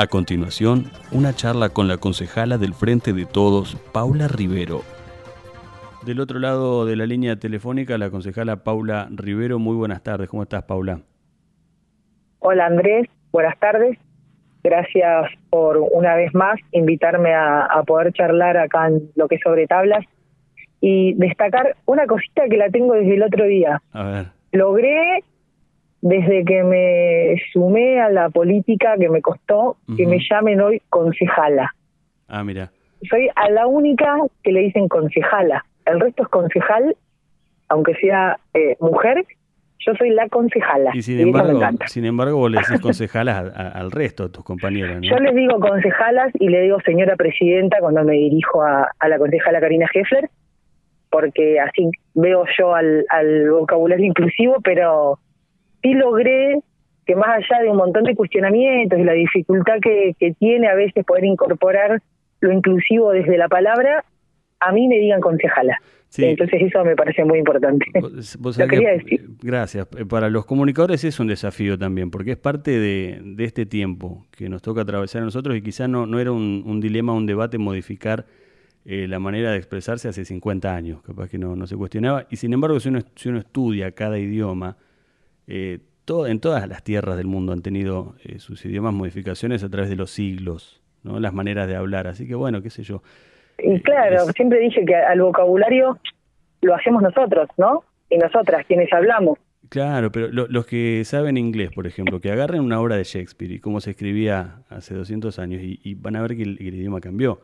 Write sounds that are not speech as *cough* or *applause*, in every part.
A continuación, una charla con la concejala del Frente de Todos, Paula Rivero. Del otro lado de la línea telefónica, la concejala Paula Rivero. Muy buenas tardes. ¿Cómo estás, Paula? Hola, Andrés. Buenas tardes. Gracias por una vez más invitarme a, a poder charlar acá en lo que es sobre tablas y destacar una cosita que la tengo desde el otro día. A ver. Logré desde que me sumé a la política que me costó que me llamen hoy concejala. Ah, mira. Soy a la única que le dicen concejala. El resto es concejal, aunque sea eh, mujer. Yo soy la concejala. Y sin embargo, sin embargo vos le decís *laughs* concejalas a- a- al resto de tus compañeros, ¿no? Yo les digo concejalas y le digo señora presidenta cuando me dirijo a, a la concejala Karina Heffler, porque así veo yo al, al vocabulario inclusivo, pero sí logré que más allá de un montón de cuestionamientos y la dificultad que, que tiene a veces poder incorporar lo inclusivo desde la palabra, a mí me digan concejala. Sí. Entonces eso me parece muy importante. Vos- Lo quería que- decir. Gracias. Para los comunicadores es un desafío también, porque es parte de, de este tiempo que nos toca atravesar a nosotros y quizá no, no era un, un dilema, un debate modificar eh, la manera de expresarse hace 50 años, capaz que no, no se cuestionaba. Y sin embargo, si uno, si uno estudia cada idioma, eh, todo- en todas las tierras del mundo han tenido eh, sus idiomas modificaciones a través de los siglos, ¿no? las maneras de hablar. Así que bueno, qué sé yo. Y claro, Es- siempre dije que al vocabulario lo hacemos nosotros, ¿no? Y nosotras, quienes hablamos. Claro, pero lo- los que saben inglés, por ejemplo, que agarren una obra de Shakespeare y cómo se escribía hace 200 años y, y van a ver que el, idioma cambió.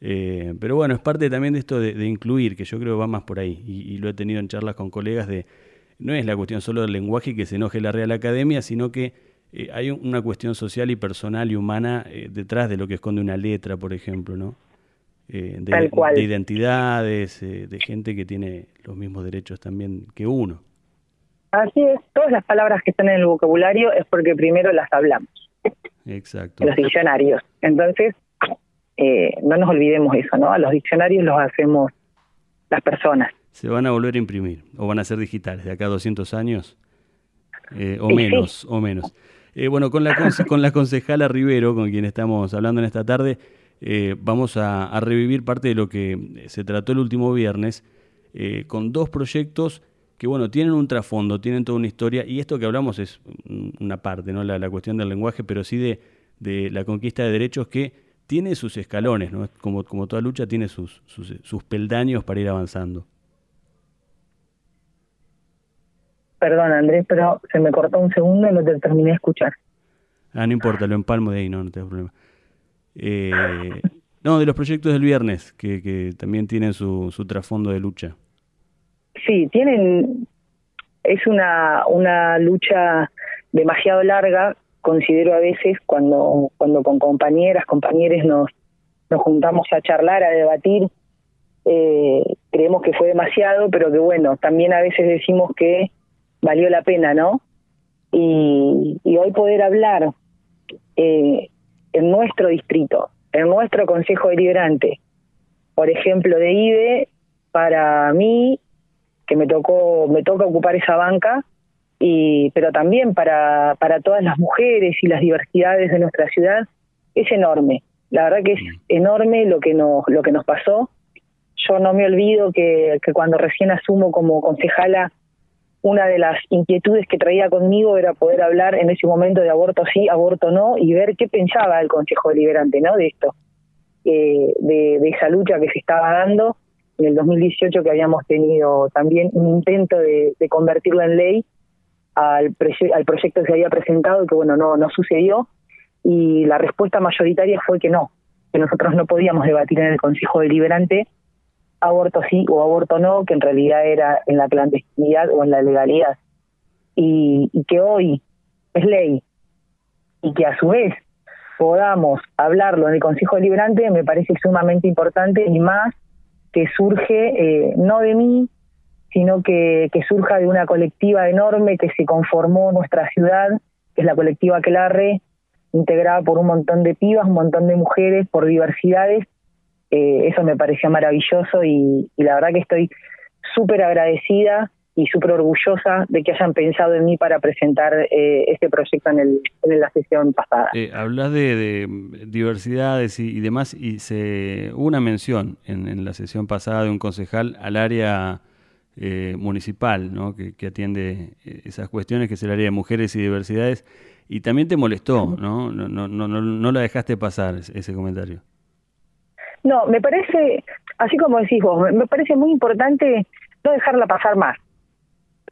Eh, pero bueno, es parte también de esto de, de incluir, que yo creo va más por ahí. Y, y lo he tenido en charlas con colegas de, no es la cuestión solo del lenguaje que se enoje la Real Academia, sino que eh, hay un- una cuestión social y personal y humana eh, detrás de lo que esconde una letra, por ejemplo, ¿no? Eh, de, Tal cual. de identidades, de gente que tiene los mismos derechos también que uno. Así es, todas las palabras que están en el vocabulario es porque primero las hablamos, Exacto. en los diccionarios. Entonces, eh, no nos olvidemos eso, ¿no? A los diccionarios los hacemos las personas. Se van a volver a imprimir o van a ser digitales de acá a 200 años eh, o sí. menos, o menos. Eh, bueno, con la, con la concejala Rivero, con quien estamos hablando en esta tarde, eh, vamos a, a revivir parte de lo que se trató el último viernes eh, con dos proyectos que, bueno, tienen un trasfondo, tienen toda una historia y esto que hablamos es una parte, ¿no? La, la cuestión del lenguaje, pero sí de, de la conquista de derechos que tiene sus escalones, ¿no? Como, como toda lucha tiene sus, sus, sus peldaños para ir avanzando. Perdón, Andrés, pero se me cortó un segundo y no te terminé de escuchar. Ah, no importa, lo empalmo de ahí, no, no tengo problema. Eh, no, de los proyectos del viernes, que, que también tienen su, su trasfondo de lucha. Sí, tienen, es una, una lucha demasiado larga, considero a veces cuando, cuando con compañeras, compañeros nos, nos juntamos a charlar, a debatir, eh, creemos que fue demasiado, pero que bueno, también a veces decimos que valió la pena, ¿no? Y, y hoy poder hablar eh, en nuestro distrito, en nuestro Consejo Deliberante, por ejemplo, de IBE, para mí que me tocó me toca ocupar esa banca y pero también para para todas las mujeres y las diversidades de nuestra ciudad es enorme. La verdad que es enorme lo que nos lo que nos pasó. Yo no me olvido que, que cuando recién asumo como concejala una de las inquietudes que traía conmigo era poder hablar en ese momento de aborto sí, aborto no, y ver qué pensaba el Consejo Deliberante ¿no? de esto, eh, de, esa lucha que se estaba dando en el 2018 que habíamos tenido también un intento de, de convertirlo en ley al, al proyecto que se había presentado y que bueno no no sucedió y la respuesta mayoritaria fue que no que nosotros no podíamos debatir en el Consejo Deliberante aborto sí o aborto no que en realidad era en la clandestinidad o en la legalidad y, que hoy es ley y que a su vez podamos hablarlo en el Consejo Deliberante me parece sumamente importante y más que surge eh, no de mí, sino que, que surja de una colectiva enorme que se conformó nuestra ciudad, que es la colectiva Aquelarre, integrada por un montón de pibas, un montón de mujeres, por diversidades. Eh, eso me pareció maravilloso y, la verdad que estoy súper agradecida y súper orgullosa de que hayan pensado en mí para presentar eh, este proyecto en, el, en la sesión pasada. Eh, hablas de, diversidades y, demás, y se hubo una mención en, la sesión pasada de un concejal al área eh, municipal, ¿no? que, que, atiende eh, esas cuestiones, que es el área de mujeres y diversidades, y también te molestó, ¿no? No, no, no, no la dejaste pasar ese comentario. No, me parece, así como decís vos, me parece muy importante no dejarla pasar más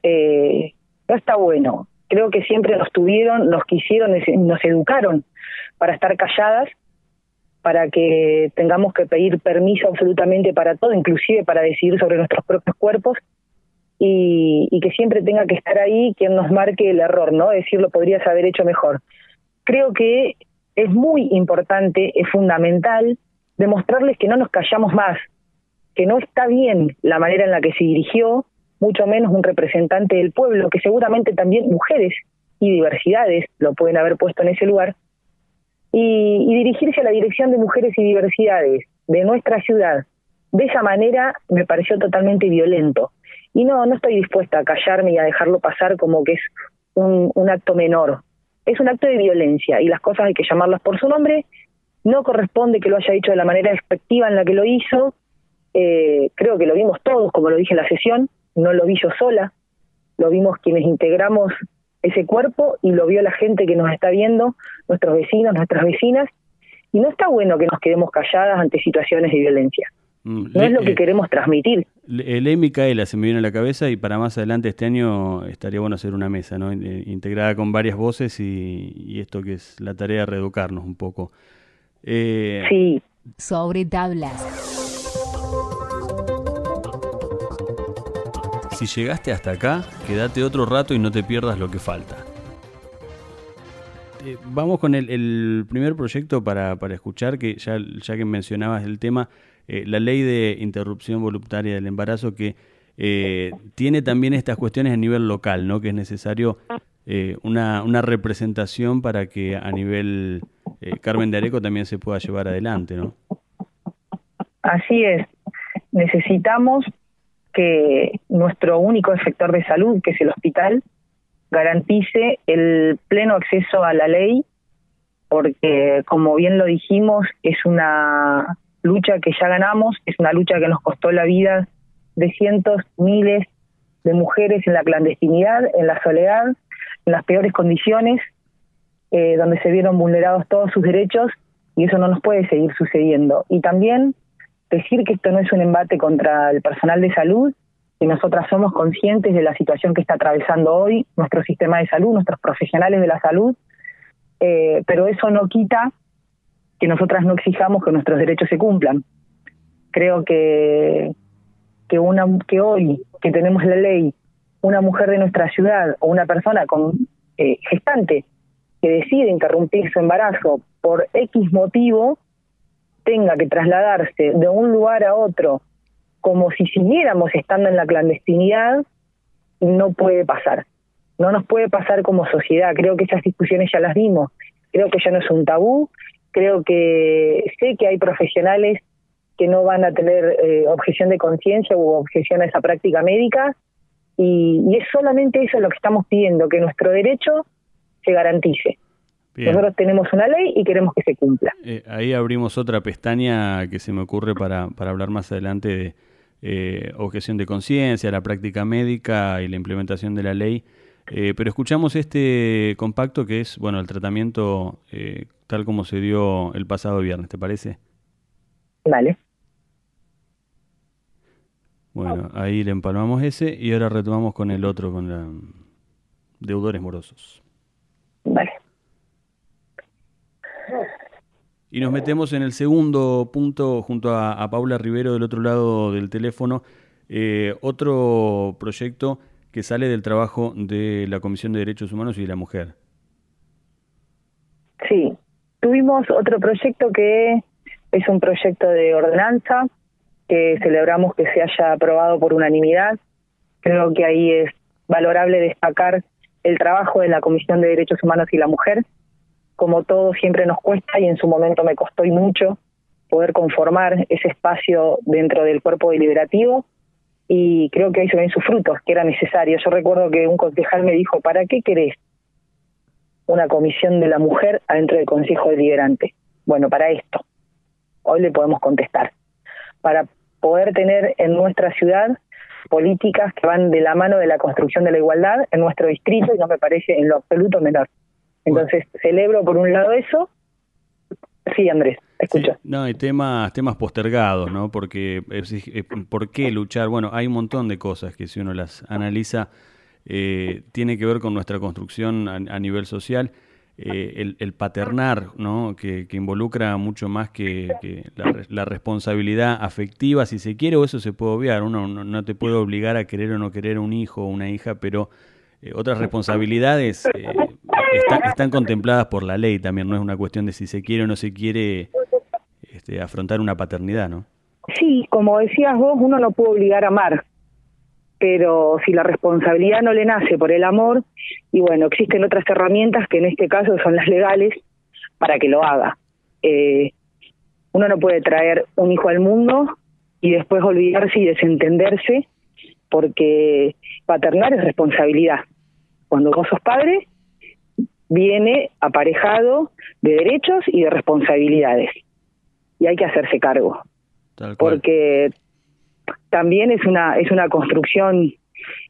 eh, no está bueno. Creo que siempre nos tuvieron, nos quisieron, nos educaron para estar calladas, para que tengamos que pedir permiso absolutamente para todo, inclusive para decidir sobre nuestros propios cuerpos, y, y que siempre tenga que estar ahí quien nos marque el error, ¿no? Decirlo podrías haber hecho mejor. Creo que es muy importante, es fundamental demostrarles que no nos callamos más, que no está bien la manera en la que se dirigió, mucho menos un representante del pueblo, que seguramente también mujeres y diversidades lo pueden haber puesto en ese lugar, y, dirigirse a la dirección de mujeres y diversidades de nuestra ciudad de esa manera me pareció totalmente violento. Y no, no estoy dispuesta a callarme y a dejarlo pasar como que es un, un acto menor. Es un acto de violencia y las cosas hay que llamarlas por su nombre. No corresponde que lo haya dicho de la manera efectiva en la que lo hizo. Eh, creo que lo vimos todos, como lo dije en la sesión no lo vi yo sola, lo vimos quienes integramos ese cuerpo y lo vio la gente que nos está viendo, nuestros vecinos, nuestras vecinas, y no está bueno que nos quedemos calladas ante situaciones de violencia. Mm, no es lo que queremos transmitir. Ley Micaela se me viene a la cabeza y para más adelante este año estaría bueno hacer una mesa, ¿no? Eh, integrada con varias voces y, esto que es la tarea de reeducarnos un poco. Eh, sí. Sobre tablas. Si llegaste hasta acá, quédate otro rato y no te pierdas lo que falta. Eh, vamos con el, primer proyecto para, escuchar, que ya, ya que mencionabas el tema, eh, la ley de interrupción voluntaria del embarazo, que eh, tiene también estas cuestiones a nivel local, ¿no? que es necesario una, una, representación para que a nivel Carmen de Areco también se pueda llevar adelante. ¿no? Así es. Necesitamos que nuestro único sector de salud, que es el hospital, garantice el pleno acceso a la ley, porque como bien lo dijimos, es una lucha que ya ganamos, es una lucha que nos costó la vida de cientos, miles de mujeres en la clandestinidad, en la soledad, en las peores condiciones, eh, donde se vieron vulnerados todos sus derechos y eso no nos puede seguir sucediendo. Y también decir que esto no es un embate contra el personal de salud, que nosotras somos conscientes de la situación que está atravesando hoy nuestro sistema de salud, nuestros profesionales de la salud, eh, pero eso no quita que nosotras no exijamos que nuestros derechos se cumplan. Creo que, que, una, que hoy que tenemos la ley, una mujer de nuestra ciudad o una persona con eh, gestante que decide interrumpir su embarazo por X motivo, tenga que trasladarse de un lugar a otro como si siguiéramos estando en la clandestinidad, no puede pasar. No nos puede pasar como sociedad. Creo que esas discusiones ya las dimos. Creo que ya no es un tabú. Creo que sé que hay profesionales que no van a tener eh, objeción de conciencia u objeción a esa práctica médica. Y, y es solamente eso lo que estamos pidiendo, que nuestro derecho se garantice. Nosotros tenemos una ley y queremos que se cumpla. Eh, ahí abrimos otra pestaña que se me ocurre para, para hablar más adelante de eh, objeción de conciencia, la práctica médica y la implementación de la ley. Eh, pero escuchamos este compacto que es, bueno, el tratamiento tal como se dio el pasado viernes, ¿te parece? Vale. Bueno, ahí le empalmamos ese y ahora retomamos con el otro, con la deudores morosos. Vale. Y nos metemos en el segundo punto junto a, Paula Rivero del otro lado del teléfono, eh, otro proyecto que sale del trabajo de la Comisión de Derechos Humanos y de la Mujer. Sí, tuvimos otro proyecto que es un proyecto de ordenanza que celebramos que se haya aprobado por unanimidad. Creo que ahí es valorable destacar el trabajo de la Comisión de Derechos Humanos y la Mujer. Como todo siempre nos cuesta y en su momento me costó y mucho poder conformar ese espacio dentro del cuerpo deliberativo y creo que ahí se ven sus frutos, que era necesario. Yo recuerdo que un concejal me dijo, ¿para qué querés una comisión de la mujer adentro del Consejo Deliberante? Bueno, para esto. Hoy le podemos contestar. Para poder tener en nuestra ciudad políticas que van de la mano de la construcción de la igualdad en nuestro distrito y no me parece en lo absoluto menor. Entonces, celebro por un lado eso. Sí, Andrés, escucho. no, hay temas, temas postergados, ¿no? Porque, eh, ¿por qué luchar? Bueno, hay un montón de cosas que si uno las analiza, eh, tiene que ver con nuestra construcción a nivel social eh, el, paternar, ¿no? Que, involucra mucho más que, la, responsabilidad afectiva, si se quiere, o eso se puede obviar. Uno no, te puede obligar a querer o no querer un hijo o una hija, pero eh, otras responsabilidades eh, están contempladas por la ley también. No es una cuestión de si se quiere o no se quiere este, afrontar una paternidad, ¿no? Sí, como decías vos, uno no puede obligar a amar, pero si la responsabilidad no le nace por el amor, y bueno, existen otras herramientas que en este caso son las legales para que lo haga. Eh, uno no puede traer un hijo al mundo y después olvidarse y desentenderse, porque paternar es responsabilidad. Cuando vos sos padre, viene aparejado de derechos y de responsabilidades. Y hay que hacerse cargo. Porque también es una es una construcción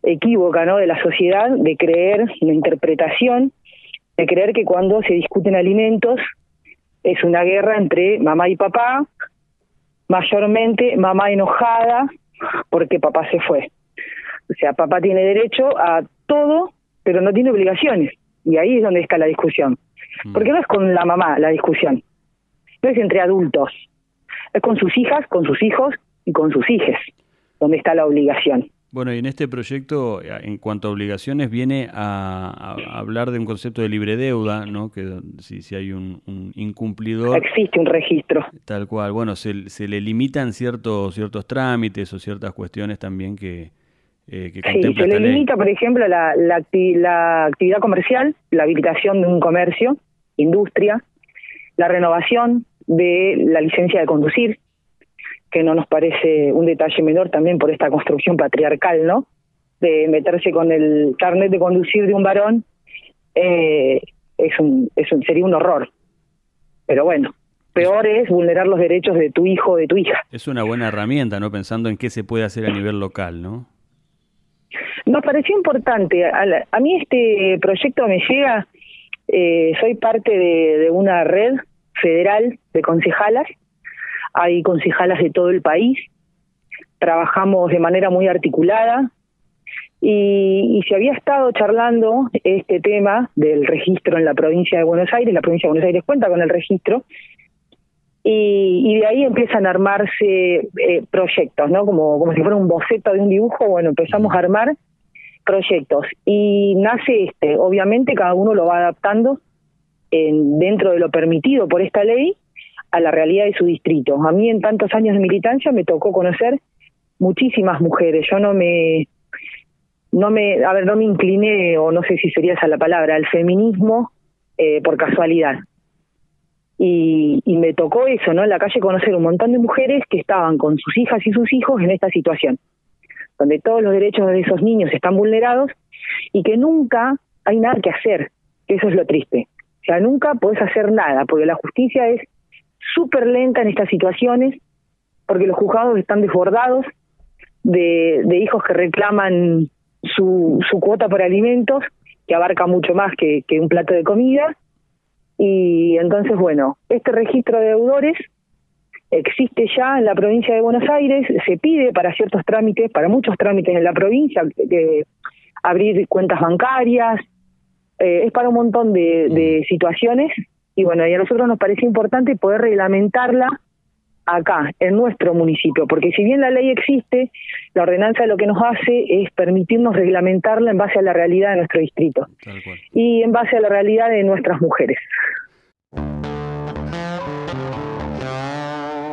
equívoca no de la sociedad de creer una interpretación de creer que cuando se discuten alimentos es una guerra entre mamá y papá mayormente mamá enojada porque papá se fue. O sea papá tiene derecho a todo pero no tiene obligaciones. Y ahí es donde está la discusión. Mm. porque no es con la mamá la discusión. No es entre adultos. Es con sus hijas con sus hijos y con sus hijas, donde está la obligación. Bueno, y en este proyecto, en cuanto a obligaciones, viene a, hablar de un concepto de libre deuda, ¿no? Que si, si hay un, incumplidor... Existe un registro. Tal cual. Bueno, se, se le limitan ciertos, ciertos trámites o ciertas cuestiones también que, eh, que sí, se le limita, por ejemplo, la, la, la actividad comercial, la habilitación de un comercio, industria, la renovación de la licencia de conducir, que no nos parece un detalle menor también por esta construcción patriarcal, ¿no? De meterse con el carnet de conducir de un varón, eh, es un, es un, sería un horror. Pero bueno, peor es vulnerar los derechos de tu hijo o de tu hija. Es una buena herramienta, ¿no? Pensando en qué se puede hacer a nivel local, ¿no? Nos pareció importante. A, mí este proyecto me llega, eh, soy parte de, de una red federal de concejalas hay concejalas de todo el país, trabajamos de manera muy articulada. Y, se había estado charlando este tema del registro en la provincia de Buenos Aires, la provincia de Buenos Aires cuenta con el registro, y, de ahí empiezan a armarse eh, proyectos, ¿no? Como, como si fuera un boceto de un dibujo, bueno, empezamos a armar proyectos. Y nace este, obviamente cada uno lo va adaptando en, dentro de lo permitido por esta ley a la realidad de su distrito. A mí en tantos años de militancia me tocó conocer muchísimas mujeres. Yo no me no me a ver no me incliné o no sé si sería esa la palabra al feminismo eh, por casualidad y, y me tocó eso no en la calle conocer un montón de mujeres que estaban con sus hijas y sus hijos en esta situación donde todos los derechos de esos niños están vulnerados y que nunca hay nada que hacer que eso es lo triste o sea nunca puedes hacer nada porque la justicia es súper lenta en estas situaciones, porque los juzgados están desbordados de, de hijos que reclaman su, su cuota por alimentos, que abarca mucho más que, que un plato de comida. Y entonces, bueno, este registro de deudores existe ya en la provincia de Buenos Aires, se pide para ciertos trámites, para muchos trámites en la provincia, de abrir cuentas bancarias, eh, es para un montón de, de situaciones y bueno, y a nosotros nos parece importante poder reglamentarla acá, en nuestro municipio, porque si bien la ley existe, la ordenanza lo que nos hace es permitirnos reglamentarla en base a la realidad de nuestro distrito y en base a la realidad de nuestras mujeres.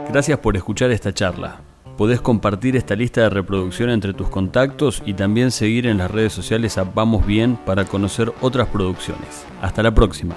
Gracias por escuchar esta charla. Podés compartir esta lista de reproducción entre tus contactos y también seguir en las redes sociales a Vamos Bien para conocer otras producciones. Hasta la próxima.